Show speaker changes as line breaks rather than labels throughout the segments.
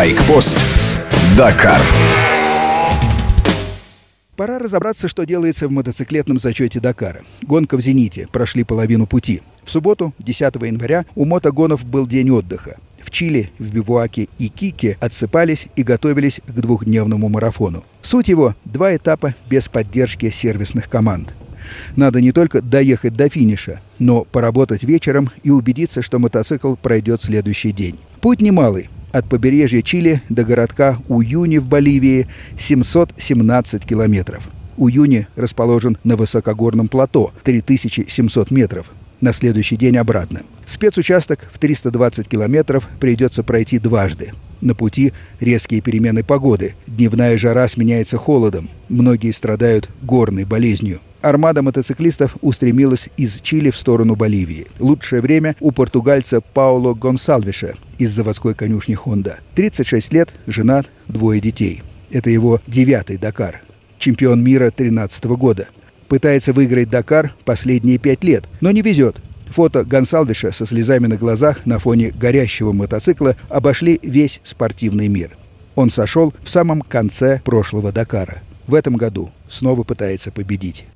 Байкпост. Дакар.
Пора разобраться, что делается в мотоциклетном зачете Дакара. Гонка в «Зените». Прошли половину пути. В субботу, 10 января, у мотогонов был день отдыха. В Чили, в Бивуаке и Кике отсыпались и готовились к двухдневному марафону. Суть его – два этапа без поддержки сервисных команд. Надо не только доехать до финиша, но поработать вечером и убедиться, что мотоцикл пройдет следующий день. Путь немалый. От побережья Чили до городка Уюни в Боливии 717 километров. Уюни расположен на высокогорном плато 3700 метров. На следующий день обратно. Спецучасток в 320 километров придется пройти дважды. На пути резкие перемены погоды. Дневная жара сменяется холодом. Многие страдают горной болезнью. Армада мотоциклистов устремилась из Чили в сторону Боливии. Лучшее время у португальца Пауло Гонсалвиша из заводской конюшни «Хонда». 36 лет, женат, двое детей. Это его девятый «Дакар». Чемпион мира 13 года. Пытается выиграть «Дакар» последние пять лет, но не везет. Фото Гонсалвиша со слезами на глазах на фоне горящего мотоцикла обошли весь спортивный мир. Он сошел в самом конце прошлого «Дакара». В этом году снова пытается победить.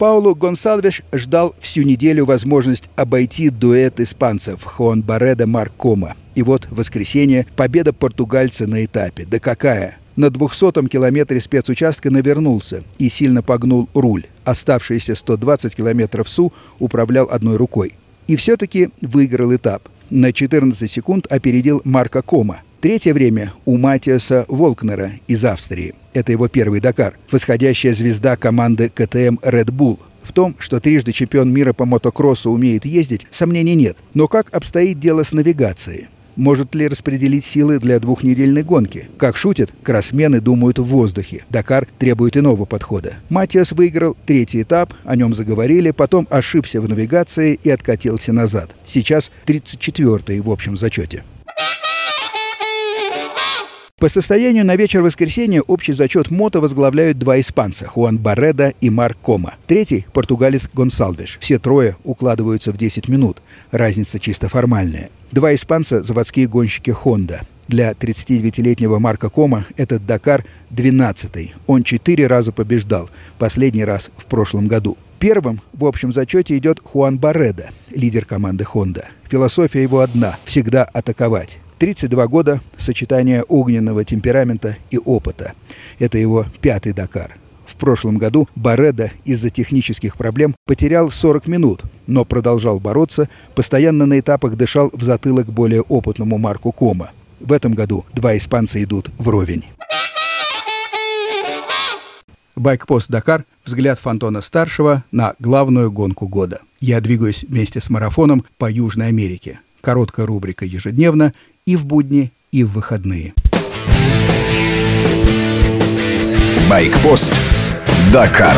Паулу Гонсалвеш ждал всю неделю возможность обойти дуэт испанцев Хуан Бареда Маркома. И вот в воскресенье победа португальца на этапе. Да какая! На 200-м километре спецучастка навернулся и сильно погнул руль. Оставшиеся 120 километров СУ управлял одной рукой. И все-таки выиграл этап. На 14 секунд опередил Марка Кома – Третье время у Матиаса Волкнера из Австрии. Это его первый Дакар. Восходящая звезда команды КТМ Red Bull. В том, что трижды чемпион мира по мотокроссу умеет ездить, сомнений нет. Но как обстоит дело с навигацией? Может ли распределить силы для двухнедельной гонки? Как шутят, кроссмены думают в воздухе. Дакар требует иного подхода. Матиас выиграл третий этап, о нем заговорили, потом ошибся в навигации и откатился назад. Сейчас 34-й в общем зачете. По состоянию на вечер воскресенья общий зачет мото возглавляют два испанца – Хуан Барреда и Марк Кома. Третий – португалец Гонсалвеш. Все трое укладываются в 10 минут. Разница чисто формальная. Два испанца – заводские гонщики «Хонда». Для 39-летнего Марка Кома этот «Дакар» 12-й. Он четыре раза побеждал, последний раз в прошлом году. Первым в общем зачете идет Хуан Барреда, лидер команды «Хонда». Философия его одна – всегда атаковать. 32 года, сочетание огненного темперамента и опыта. Это его пятый Дакар. В прошлом году Бареда из-за технических проблем потерял 40 минут, но продолжал бороться, постоянно на этапах дышал в затылок более опытному Марку Кома. В этом году два испанца идут вровень. Байкпост «Дакар» – взгляд Фонтона-старшего на главную гонку года. Я двигаюсь вместе с марафоном по Южной Америке. Короткая рубрика ежедневно и в будни, и в выходные.
Байкпост. Дакар.